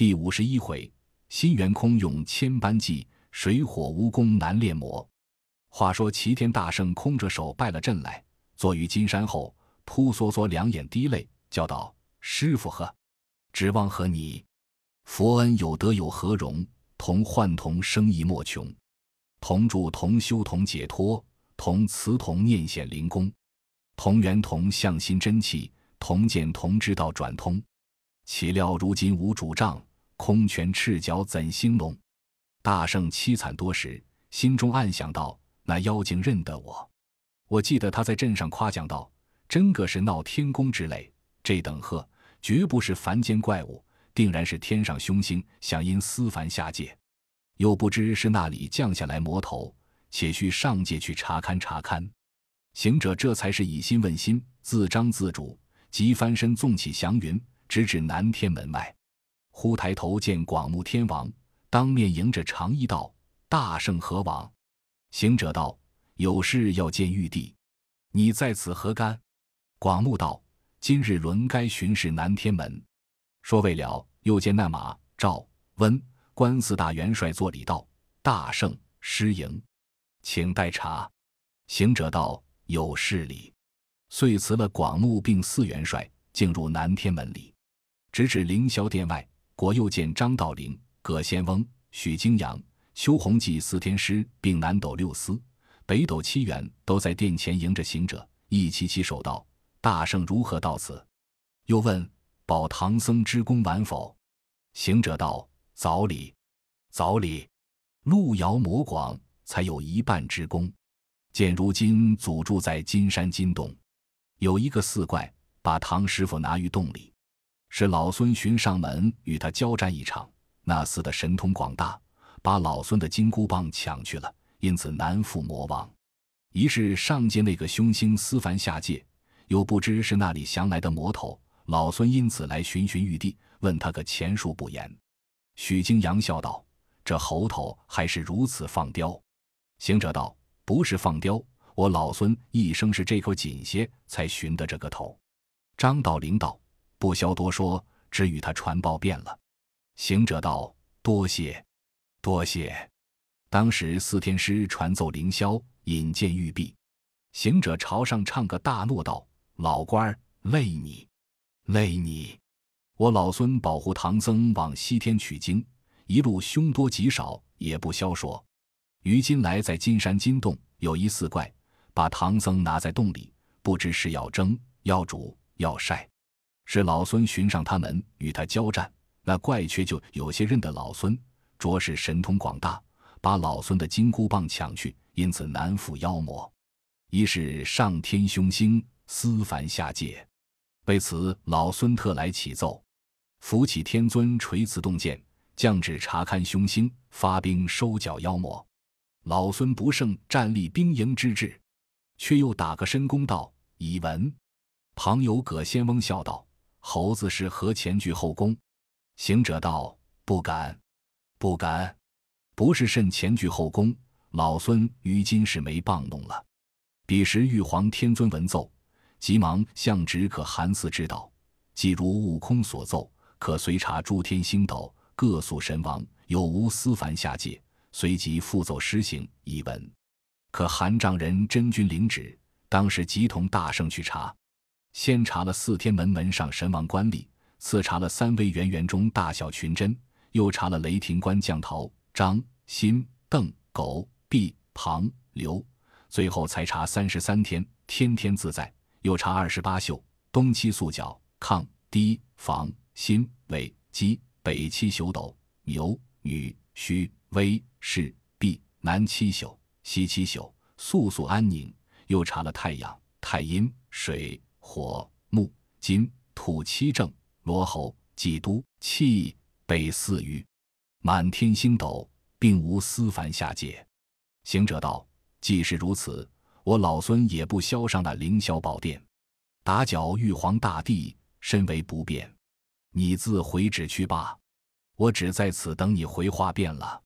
第五十一回，新元空用千般计，水火无功难炼魔。话说齐天大圣空着手拜了阵来，坐于金山后，扑簌簌两眼滴泪，叫道：“师傅呵，指望和你，佛恩有德有何容？同幻同生亦莫穷，同住同修同解脱，同慈同念显灵功，同源同向心真气，同见同知道转通。岂料如今无主杖，空拳赤脚怎兴隆？”大圣凄惨多时，心中暗想道。那妖精认得我，我记得他在镇上夸奖道：“真个是闹天宫之类，这等鹤绝不是凡间怪物，定然是天上凶星，想因私凡下界。又不知是那里降下来魔头，且需上界去查勘查勘。”行者这才是以心问心，自张自主，即翻身纵起祥云，直指南天门外。忽抬头见广目天王当面迎着长揖道：“大圣何往？”行者道：“有事要见玉帝，你在此何干？”广目道：“今日轮该巡视南天门。”说未了，又见那马赵温关四大元帅作礼道：“大圣失迎，请待茶。”行者道：“有事礼。”遂辞了广目并四元帅，进入南天门里，直至凌霄殿外，果又见张道陵、葛仙翁、许金阳。邱弘济四天师并南斗六司、北斗七元都在殿前迎着行者，一齐齐手道：“大圣如何到此？”又问：“保唐僧之功完否？”行者道：“早礼，早礼。路遥魔广，才有一半之功。见如今祖住在金山金洞，有一个四怪，把唐师傅拿于洞里，是老孙寻上门与他交战一场。那厮的神通广大。”把老孙的金箍棒抢去了，因此难复魔王。一是上界那个凶星思凡下界，又不知是那里降来的魔头，老孙因此来寻寻玉帝，问他个前述不言。许金阳笑道：“这猴头还是如此放刁。”行者道：“不是放刁，我老孙一生是这口紧些，才寻得这个头。”张道陵道：“不消多说，只与他传报遍了。”行者道：“多谢。”多谢。当时四天师传奏凌霄，引荐玉璧。行者朝上唱个大诺道：“老官儿，累你，累你！我老孙保护唐僧往西天取经，一路凶多吉少，也不消说。于今来在金山金洞，有一四怪，把唐僧拿在洞里，不知是要蒸、要煮、要晒。是老孙寻上他们，与他交战，那怪却就有些认得老孙。”着实神通广大，把老孙的金箍棒抢去，因此难负妖魔。一是上天凶星思凡下界，为此老孙特来启奏，扶起天尊垂此洞见，降旨查看凶星，发兵收剿妖魔。老孙不胜战立兵营之志，却又打个深功道：“已闻。”旁有葛仙翁笑道：“猴子是何前倨后功？”行者道：“不敢。”不敢，不是甚前倨后宫，老孙于今是没棒弄了。彼时玉皇天尊闻奏，急忙向旨可韩寺知道，即如悟空所奏，可随查诸天星斗，各宿神王有无私凡下界，随即复奏施行一文。可韩丈人真君领旨，当时即同大圣去查，先查了四天门门上神王官吏，次查了三位圆圆中大小群真。又查了雷霆关将陶、张、辛、邓、狗、毕、庞、刘，最后才查三十三天，天天自在。又查二十八宿，东七宿角、亢、低、房、辛、尾、鸡、北七宿斗、牛、女、戌、微、士、毕、南七宿、西七宿，宿宿安宁。又查了太阳、太阴、水、火、木、金、土七正、罗喉、几都、气。北四隅，满天星斗，并无私凡下界。行者道：“既是如此，我老孙也不消上那凌霄宝殿，打搅玉皇大帝，身为不便。你自回旨去罢，我只在此等你回话便了。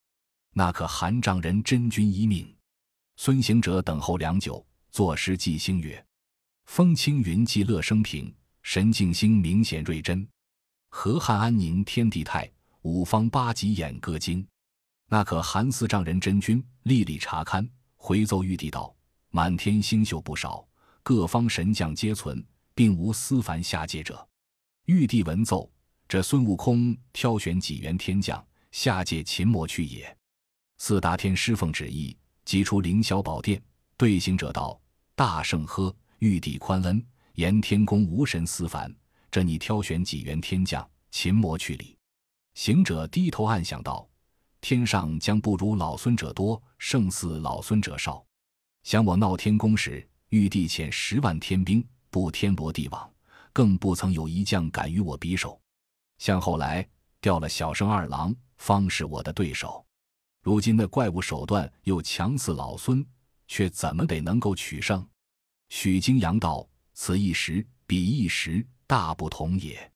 那可韩丈人真君一命。”孙行者等候良久，作诗寄星曰：“风轻云际乐生平，神静星明显瑞真。河汉安宁天地泰。”五方八极演歌经。那可韩四丈人真君历历查勘，回奏玉帝道：满天星宿不少，各方神将皆存，并无私凡下界者。玉帝闻奏，这孙悟空挑选几员天将下界擒魔去也。四大天师奉旨意，即出凌霄宝殿，对行者道：“大圣呵，玉帝宽恩，言天宫无神私凡，这你挑选几员天将擒魔去哩？”行者低头暗想道。天上将不如老孙者多，胜似老孙者少。想我闹天宫时，玉帝遣十万天兵布天罗地网，更不曾有一将敢与我比手。向后来调了小生二郎，方是我的对手。如今那怪物手段又强似老孙，却怎么得能够取胜？许金阳道：“此一时，彼一时，大不同也。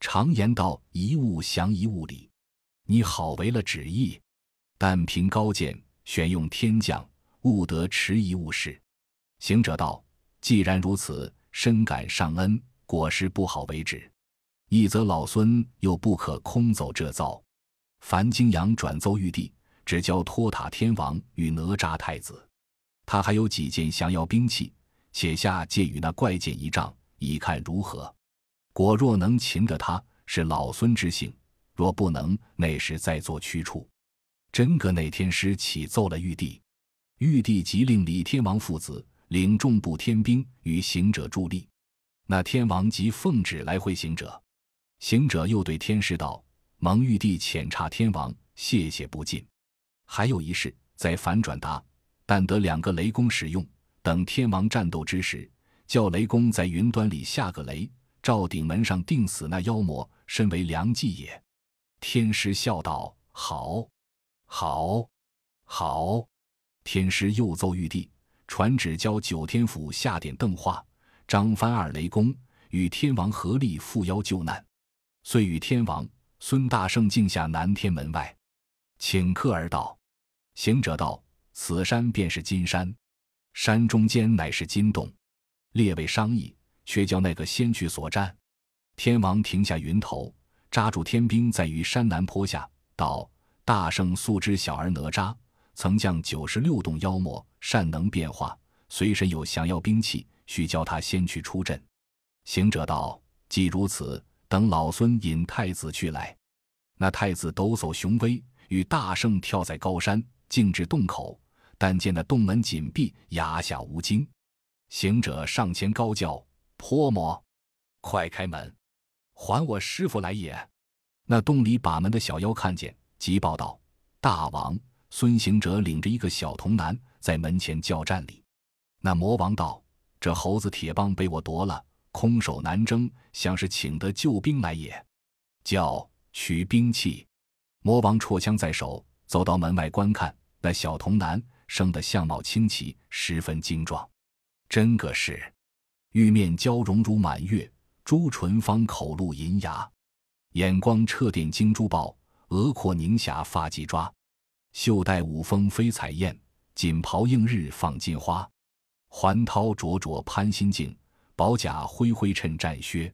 常言道：一物降一物理。”你好，为了旨意，但凭高见，选用天将，勿得迟疑误事。行者道：“既然如此，深感上恩，果是不好为止。一则老孙又不可空走这遭。”樊金阳转奏玉帝，只教托塔天王与哪吒太子，他还有几件降妖兵器，且下借与那怪剑一仗，以看如何。果若能擒得他，是老孙之幸。若不能，那时再做驱处。真个那天师启奏了玉帝，玉帝即令李天王父子领众部天兵与行者助力。那天王即奉旨来会行者。行者又对天师道：“蒙玉帝遣差天王，谢谢不尽。还有一事，在反转达，但得两个雷公使用。等天王战斗之时，叫雷公在云端里下个雷，照顶门上定死那妖魔，身为良计也。”天师笑道：“好，好，好。”天师又奏玉帝，传旨教九天府下点邓化、张帆二雷公与天王合力赴妖救难。遂与天王孙大圣径下南天门外，请客而道。行者道：“此山便是金山，山中间乃是金洞。列位商议，却叫那个先去所战。”天王停下云头。扎住天兵在于山南坡下，道：“大圣素知小儿哪吒曾将九十六洞妖魔，善能变化，随身有降妖兵器，须教他先去出阵。”行者道：“既如此，等老孙引太子去来。”那太子抖擞雄威，与大圣跳在高山，径至洞口，但见那洞门紧闭，崖下无惊。行者上前高叫：“泼魔，快开门！”还我师傅来也！那洞里把门的小妖看见，急报道：“大王，孙行者领着一个小童男在门前叫战哩。”那魔王道：“这猴子铁棒被我夺了，空手难争，像是请得救兵来也。”叫取兵器。魔王绰枪在手，走到门外观看。那小童男生得相貌清奇，十分精壮，真个是玉面娇容如满月。朱唇方口露银牙，眼光彻电金珠宝，额阔凝霞发髻抓，袖带五峰飞彩燕，锦袍映日放金花，环绦灼灼攀心镜，宝甲灰灰衬战靴，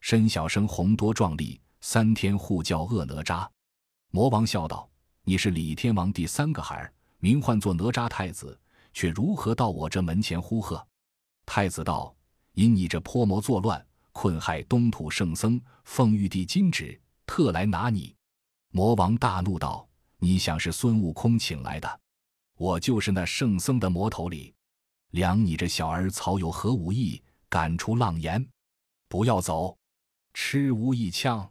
身小生红多壮丽，三天护教恶哪吒。魔王笑道：“你是李天王第三个孩儿，名唤作哪吒太子，却如何到我这门前呼喝？”太子道：“因你这泼魔作乱。”困害东土圣僧，奉玉帝金旨，特来拿你。魔王大怒道：“你想是孙悟空请来的？我就是那圣僧的魔头里。量你这小儿草有何武艺？赶出浪岩，不要走，吃无一枪。”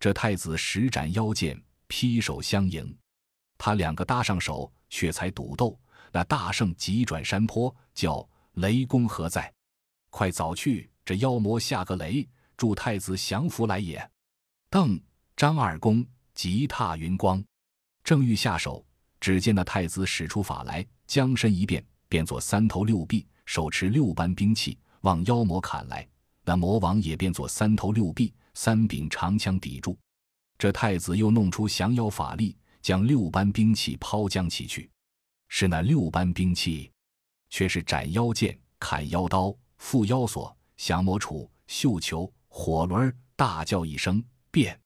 这太子十斩妖剑，劈手相迎。他两个搭上手，却才赌斗。那大圣急转山坡，叫雷公何在？快早去！这妖魔下个雷，助太子降服来也。邓张二公急踏云光，正欲下手，只见那太子使出法来，将身一变，变作三头六臂，手持六般兵器，往妖魔砍来。那魔王也变作三头六臂，三柄长枪抵住。这太子又弄出降妖法力，将六般兵器抛将起去。是那六般兵器，却是斩妖剑、砍妖刀、缚妖索。降魔杵、绣球、火轮，大叫一声，变。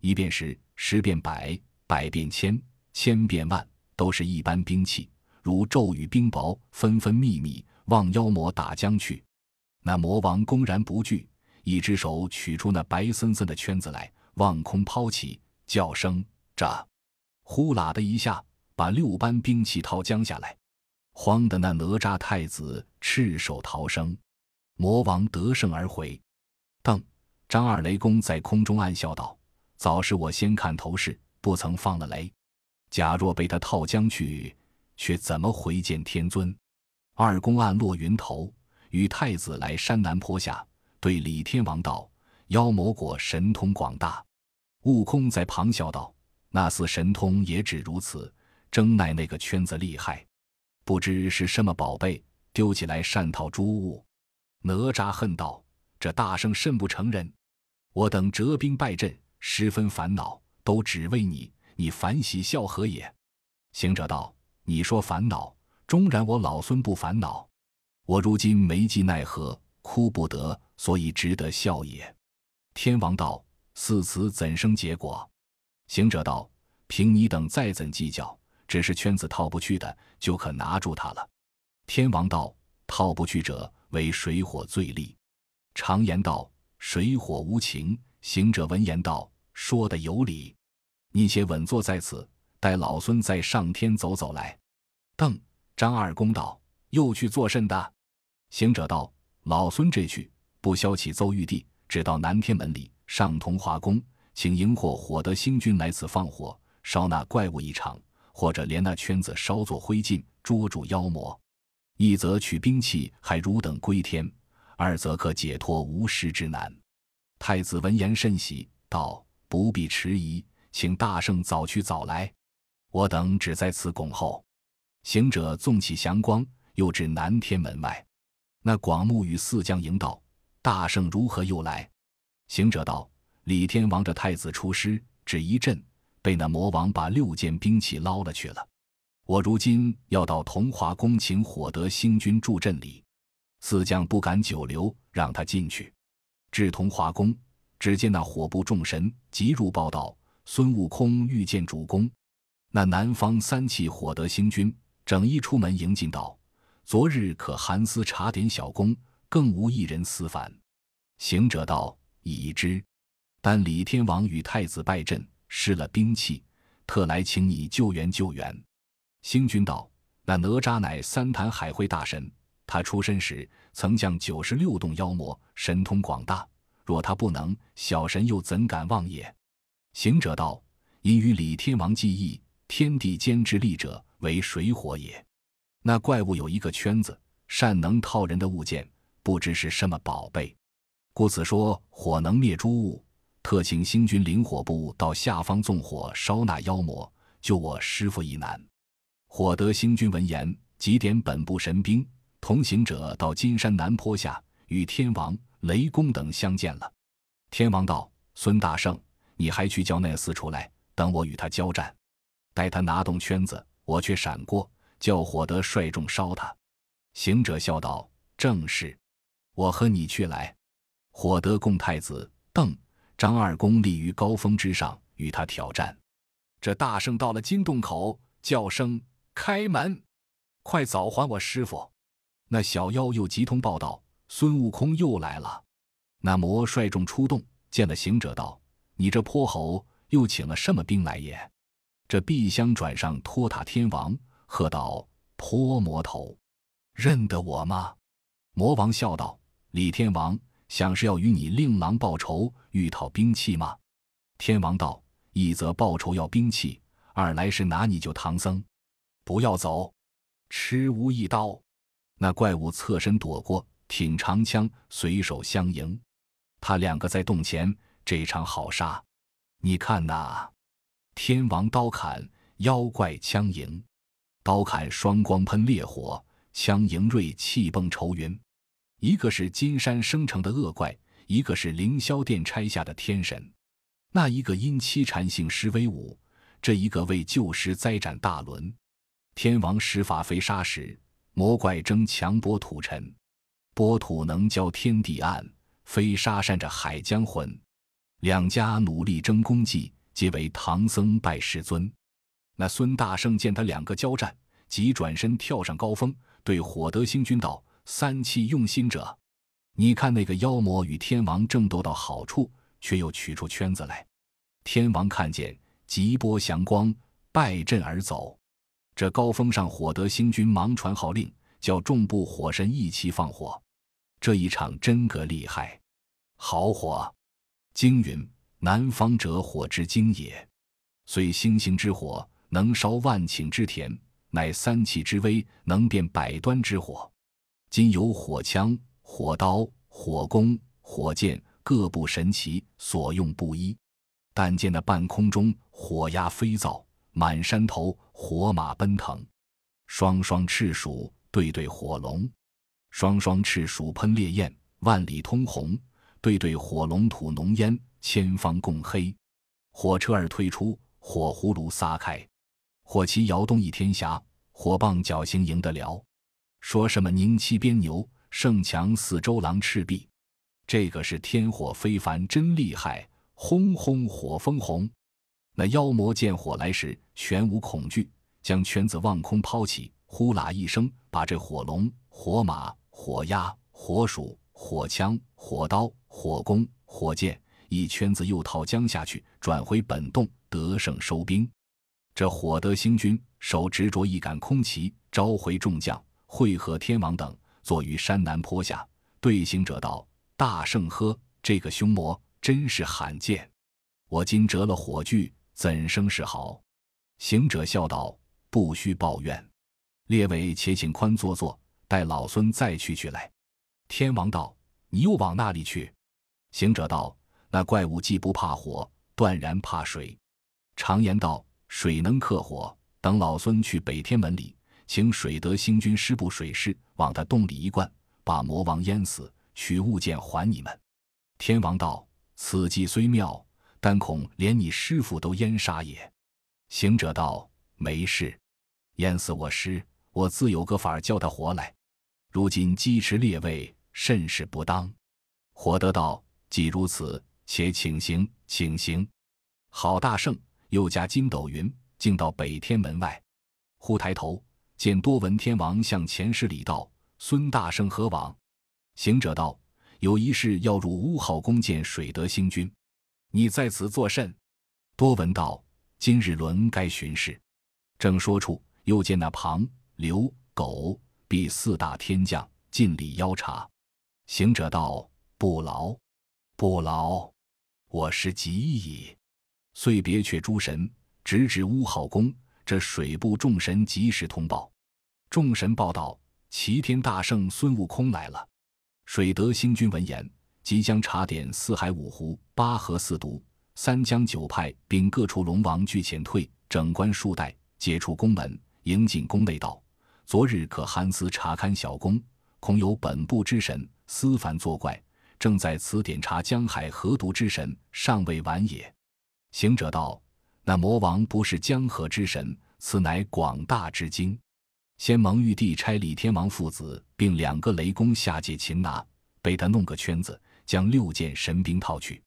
一变是，十变百，百变千，千变万，都是一般兵器，如骤雨冰雹，纷纷密密，望妖魔打将去。那魔王公然不惧，一只手取出那白森森的圈子来，望空抛起，叫声炸，呼啦的一下，把六般兵器掏将下来。慌的那哪吒太子赤手逃生，魔王得胜而回。邓、张二雷公在空中暗笑道：“早是我先看头势，不曾放了雷。假若被他套将去，却怎么回见天尊？”二公暗落云头，与太子来山南坡下，对李天王道：“妖魔果神通广大。”悟空在旁笑道：“那厮神通也只如此，争奈那个圈子厉害。”不知是什么宝贝，丢起来善套诸物。哪吒恨道：“这大圣甚不成人！我等折兵败阵，十分烦恼，都只为你，你反喜笑何也？”行者道：“你说烦恼，终然我老孙不烦恼。我如今没计奈何，哭不得，所以值得笑也。”天王道：“似此怎生结果？”行者道：“凭你等再怎计较。”只是圈子套不去的，就可拿住他了。天王道：“套不去者，为水火最利。常言道，水火无情。”行者闻言道：“说的有理。你且稳坐在此，待老孙再上天走走来。”邓、张二公道：“又去做甚的？”行者道：“老孙这去，不消起奏玉帝，只到南天门里上同华宫，请荧惑火德星君来此放火，烧那怪物一场。”或者连那圈子烧作灰烬，捉住妖魔；一则取兵器，还汝等归天；二则可解脱无师之难。太子闻言甚喜，道：“不必迟疑，请大圣早去早来，我等只在此恭候。”行者纵起祥光，又至南天门外。那广目与四将迎道：“大圣如何又来？”行者道：“李天王的太子出师，只一阵。”被那魔王把六件兵器捞了去了，我如今要到同华宫请火德星君助阵里，四将不敢久留，让他进去。至同华宫，只见那火部众神急入报道：孙悟空遇见主公。那南方三气火德星君整衣出门迎进道：昨日可寒私查点小功，更无一人私反。行者道：已知。但李天王与太子拜阵。失了兵器，特来请你救援救援。星君道：“那哪吒乃三坛海会大神，他出身时曾将九十六洞妖魔，神通广大。若他不能，小神又怎敢妄也？”行者道：“因与李天王记忆，天地间之力者为水火也。那怪物有一个圈子，善能套人的物件，不知是什么宝贝。故此说火能灭诸物。”特请星君灵火部到下方纵火烧那妖魔，救我师傅一难。火德星君闻言，即点本部神兵，同行者到金山南坡下，与天王、雷公等相见了。天王道：“孙大圣，你还去叫那厮出来，等我与他交战。待他拿动圈子，我却闪过，叫火德率众烧他。”行者笑道：“正是，我和你去来。”火德供太子邓。张二公立于高峰之上，与他挑战。这大圣到了金洞口，叫声：“开门！快早还我师傅！”那小妖又急通报道：“孙悟空又来了。”那魔率众出动，见了行者，道：“你这泼猴，又请了什么兵来也？”这碧香转上托塔天王，喝道：“泼魔头，认得我吗？”魔王笑道：“李天王。”想是要与你令郎报仇，欲讨兵器吗？天王道：一则报仇要兵器，二来是拿你就唐僧。不要走，吃无一刀。那怪物侧身躲过，挺长枪，随手相迎。他两个在洞前，这场好杀。你看那天王刀砍，妖怪枪迎。刀砍双光喷烈火，枪迎锐气迸愁云。一个是金山生成的恶怪，一个是凌霄殿拆下的天神。那一个因妻缠性施威武，这一个为旧时灾斩大轮。天王施法飞沙时，魔怪争强剥土尘。剥土能交天地暗，飞沙扇着海江浑。两家努力争功绩，皆为唐僧拜师尊。那孙大圣见他两个交战，即转身跳上高峰，对火德星君道：“三气用心者，你看那个妖魔与天王争斗到好处，却又取出圈子来。天王看见，急拨祥光，败阵而走。这高峰上，火德星君忙传号令，叫众部火神一齐放火。这一场真个厉害，好火！经云：南方者，火之精也。虽星星之火。”能烧万顷之田，乃三气之威，能变百端之火。今有火枪、火刀、火弓、火箭，各部神奇，所用不一。但见那半空中火鸦飞噪，满山头火马奔腾，双双赤鼠对对火龙，双双赤鼠喷烈焰，万里通红；对对火龙吐浓烟，千方共黑。火车儿推出，火葫芦撒开。火旗摇动一天霞，火棒侥幸赢得了。说什么宁七鞭牛，胜强似周郎赤壁。这个是天火非凡，真厉害！轰轰火风红。那妖魔见火来时，全无恐惧，将圈子望空抛起，呼啦一声，把这火龙、火马、火鸭、火鼠、火枪、火刀、火弓、火箭一圈子又套将下去，转回本洞，得胜收兵。这火德星君手执着一杆空旗，召回众将，会合天王等，坐于山南坡下，对行者道：“大圣呵，这个凶魔真是罕见。我今折了火炬，怎生是好？”行者笑道：“不须抱怨，列位且请宽坐坐，待老孙再去去来。”天王道：“你又往那里去？”行者道：“那怪物既不怕火，断然怕水。常言道。”水能克火，等老孙去北天门里，请水德星君师部水师往他洞里一灌，把魔王淹死，取物件还你们。天王道：“此计虽妙，但恐连你师傅都淹杀也。”行者道：“没事，淹死我师，我自有个法儿叫他活来。如今鸡池列位，甚是不当。”火德道：“既如此，且请行，请行。好大圣。”又加筋斗云，径到北天门外。忽抬头见多闻天王向前施礼道：“孙大圣何往？”行者道：“有一事要入乌号宫见水德星君，你在此作甚？”多闻道：“今日轮该巡视。”正说处，又见那庞、刘、狗、毕四大天将尽礼邀茶。行者道：“不劳，不劳，我是急矣。”遂别却诸神，直指乌号宫。这水部众神及时通报。众神报道：齐天大圣孙悟空来了。水德星君闻言，即将查点四海五湖、八河四渎、三江九派，并各处龙王俱遣退，整官数代，解除宫门，迎进宫内道：昨日可寒思查勘小宫，恐有本部之神私凡作怪，正在此点查江海河渎之神，尚未完也。行者道：“那魔王不是江河之神，此乃广大之精。先蒙玉帝差李天王父子并两个雷公下界擒拿，被他弄个圈子，将六件神兵套去。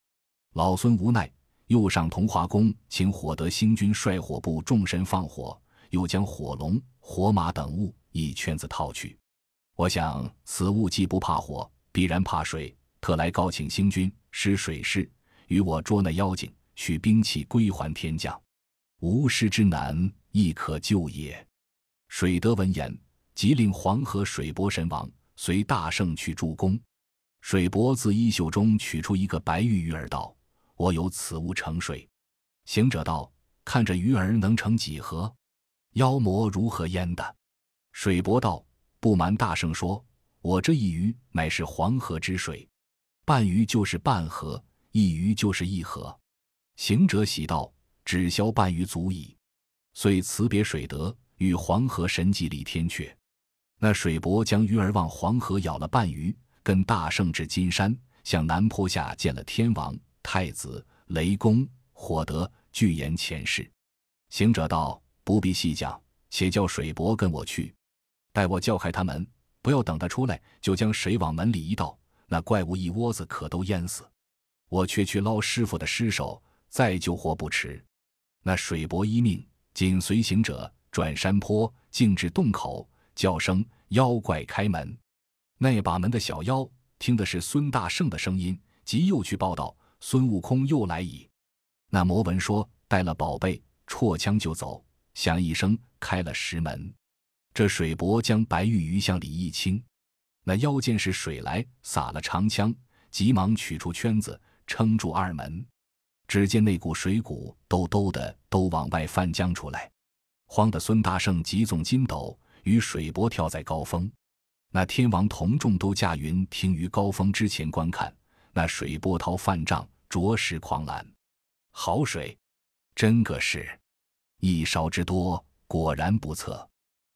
老孙无奈，又上同华宫，请火德星君率火部众神放火，又将火龙、火马等物一圈子套去。我想此物既不怕火，必然怕水，特来告请星君施水势，与我捉那妖精。”取兵器归还天将，无师之难亦可救也。水德闻言，即令黄河水伯神王随大圣去助攻。水伯自衣袖中取出一个白玉鱼儿，道：“我有此物盛水。”行者道：“看这鱼儿能盛几何？妖魔如何淹的？”水伯道：“不瞒大圣说，我这一鱼乃是黄河之水，半鱼就是半河，一鱼就是一河。”行者喜道：“只消半鱼足矣。”遂辞别水德，与黄河神迹里天阙。那水伯将鱼儿往黄河舀了半鱼，跟大圣至金山，向南坡下见了天王、太子、雷公、火德，具言前世。行者道：“不必细讲，且叫水伯跟我去，待我叫开他门，不要等他出来，就将水往门里一倒，那怪物一窝子可都淹死。我却去捞师傅的尸首。”再救活不迟。那水伯一命，紧随行者转山坡，径至洞口，叫声：“妖怪开门！”那把门的小妖听的是孙大圣的声音，即又去报道：“孙悟空又来矣。”那魔文说：“带了宝贝，绰枪就走。”响一声，开了石门。这水伯将白玉鱼向里一倾，那妖见是水来，撒了长枪，急忙取出圈子撑住二门。只见那股水谷兜兜的都往外翻浆出来，慌得孙大圣急纵筋斗，与水波跳在高峰。那天王同众都驾云停于高峰之前观看，那水波涛泛涨，着实狂澜。好水，真个是一勺之多，果然不测。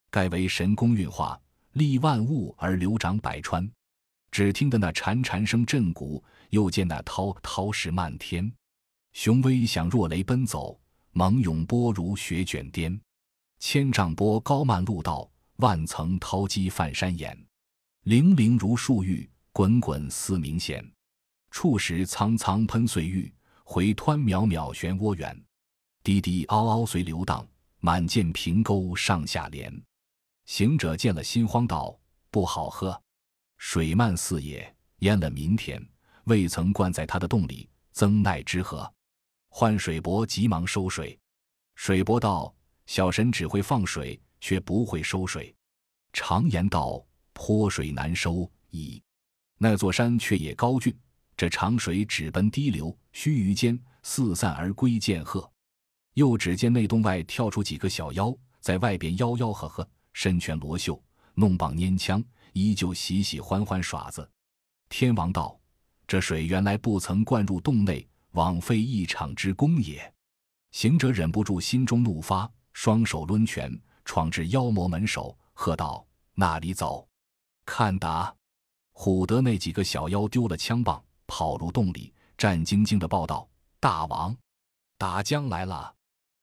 盖为神功运化，利万物而流长百川。只听得那潺潺声震鼓，又见那滔滔势漫天。雄威响若雷奔走，猛涌波如雪卷颠。千丈波高漫路道，万层涛激泛山岩。泠泠如树玉，滚滚似鸣弦。触时苍苍喷碎玉，回湍渺渺漩涡源。滴滴嗷嗷随流荡，满涧平沟上下连。行者见了，心慌道：“不好喝！水漫四野，淹了民田，未曾灌在他的洞里，曾奈之何？”唤水伯急忙收水，水伯道：“小神只会放水，却不会收水。常言道，泼水难收矣。那座山却也高峻，这长水只奔低流，须臾间四散而归，见鹤。又只见那洞外跳出几个小妖，在外边吆吆喝喝，身拳罗袖，弄棒拈枪，依旧喜喜欢欢耍子。天王道：这水原来不曾灌入洞内。”枉费一场之功也。行者忍不住心中怒发，双手抡拳，闯至妖魔门首，喝道：“那里走！看打！”唬得那几个小妖丢了枪棒，跑入洞里，战兢兢的报道：“大王，打将来了！”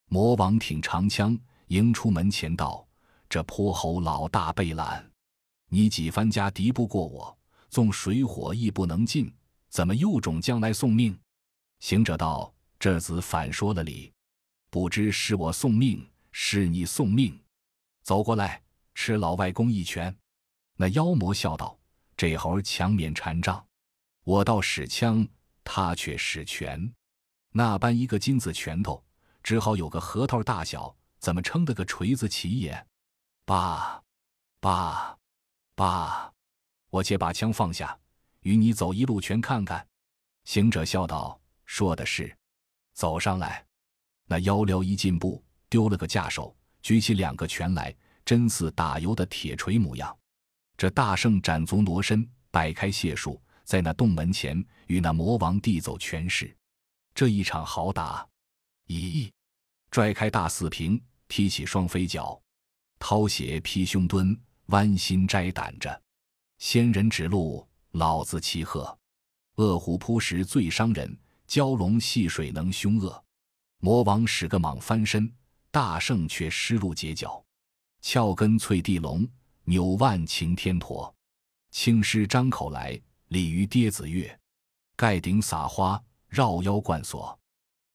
魔王挺长枪迎出门前道：“这泼猴老大被拦，你几番家敌不过我，纵水火亦不能进，怎么又种将来送命？”行者道：“这子反说了理，不知是我送命，是你送命。走过来，吃老外公一拳。”那妖魔笑道：“这猴强勉禅杖，我倒使枪，他却使拳。那般一个金子拳头，只好有个核桃大小，怎么撑得个锤子起也？爸，爸，爸！我且把枪放下，与你走一路拳看看。”行者笑道。说的是，走上来。那妖撩一进步，丢了个架手，举起两个拳来，真似打油的铁锤模样。这大圣展足挪身，摆开解数，在那洞门前与那魔王递走拳势。这一场好打！咦，拽开大四平，踢起双飞脚，掏鞋劈胸蹲，弯心摘胆着。仙人指路，老子骑鹤，恶虎扑食最伤人。蛟龙戏水能凶恶，魔王使个蟒翻身，大圣却失路截脚，翘根翠地龙，扭腕擎天驼，青狮张口来，鲤鱼跌子月，盖顶撒花，绕腰贯锁，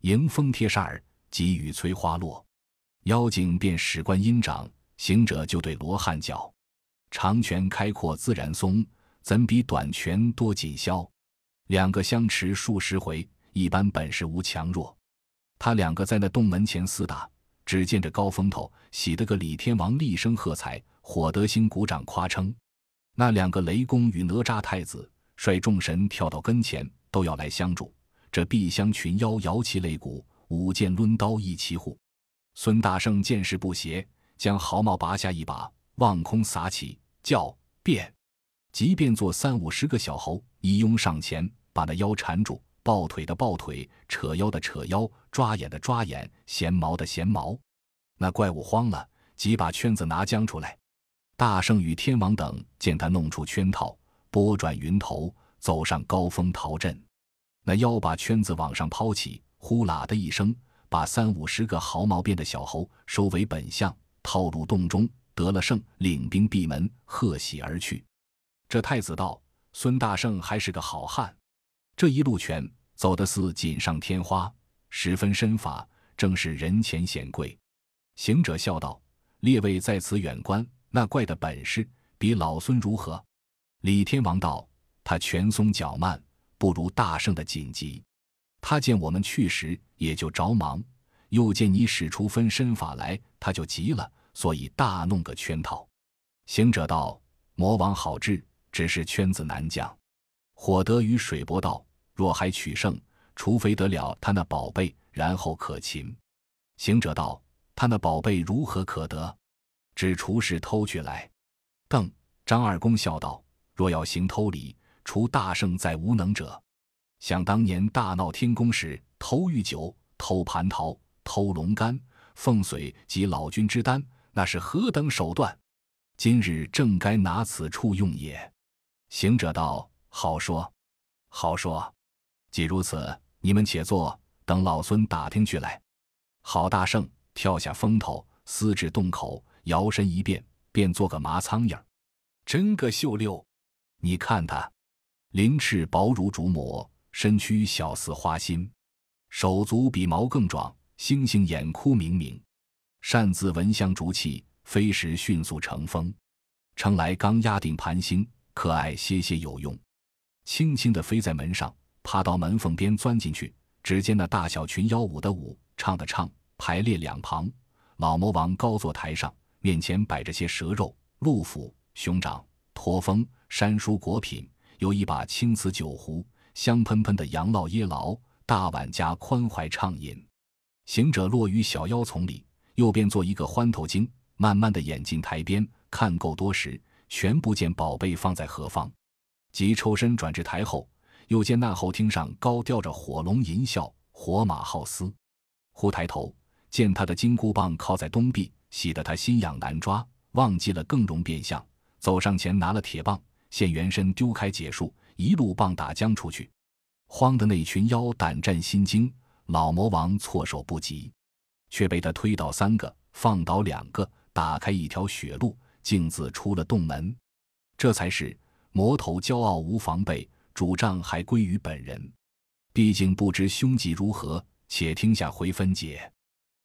迎风贴煞儿，急雨催花落，妖精便使观音掌，行者就对罗汉脚，长拳开阔自然松，怎比短拳多紧削？两个相持数十回。一般本事无强弱，他两个在那洞门前厮打，只见这高峰头喜得个李天王厉声喝彩，火德星鼓掌夸称。那两个雷公与哪吒太子率众神跳到跟前，都要来相助。这碧香群妖摇旗擂鼓，舞剑抡刀一齐护。孙大圣见势不协，将毫毛拔下一把，望空撒起，叫变，即便做三五十个小猴，一拥上前，把那妖缠住。抱腿的抱腿，扯腰的扯腰，抓眼的抓眼，衔毛的衔毛。那怪物慌了，即把圈子拿将出来。大圣与天王等见他弄出圈套，拨转云头，走上高峰逃阵。那妖把圈子往上抛起，呼啦的一声，把三五十个毫毛变的小猴收为本相，套入洞中，得了胜，领兵闭门，贺喜而去。这太子道：“孙大圣还是个好汉。”这一路拳走的似锦上添花，十分身法，正是人前显贵。行者笑道：“列位在此远观，那怪的本事比老孙如何？”李天王道：“他拳松脚慢，不如大圣的紧急。他见我们去时，也就着忙；又见你使出分身法来，他就急了，所以大弄个圈套。”行者道：“魔王好治，只是圈子难讲。”火德与水伯道：“若还取胜，除非得了他那宝贝，然后可擒。”行者道：“他那宝贝如何可得？只除是偷去来。”邓张二公笑道：“若要行偷礼，除大圣再无能者。想当年大闹天宫时，偷玉酒、偷蟠桃、偷龙肝、凤髓及老君之丹，那是何等手段？今日正该拿此处用也。”行者道。好说，好说。既如此，你们且坐，等老孙打听去来。郝大圣跳下风头，撕至洞口，摇身一变，便做个麻苍蝇，真个秀溜。你看他，鳞翅薄如竹膜，身躯小似花心，手足比毛更壮，星星眼窟明明，擅自闻香逐气，飞时迅速成风。称来刚压定盘星，可爱歇歇有用。轻轻地飞在门上，爬到门缝边钻进去。只见那大小群妖舞的舞，唱的唱，排列两旁。老魔王高坐台上，面前摆着些蛇肉、鹿脯、熊掌、驼峰、山蔬果品，有一把青瓷酒壶，香喷喷的羊酪椰醪，大碗家宽怀畅饮。行者落于小妖丛里，右边做一个欢头精，慢慢的演进台边，看够多时，全不见宝贝放在何方。即抽身转至台后，又见那后厅上高吊着火龙吟啸，火马号嘶。忽抬头见他的金箍棒靠在东壁，喜得他心痒难抓，忘记了更容变相，走上前拿了铁棒，现原身丢开解数，一路棒打将出去。慌的那群妖胆战心惊，老魔王措手不及，却被他推倒三个，放倒两个，打开一条血路，径自出了洞门。这才是。魔头骄傲无防备，主账还归于本人。毕竟不知凶吉如何，且听下回分解。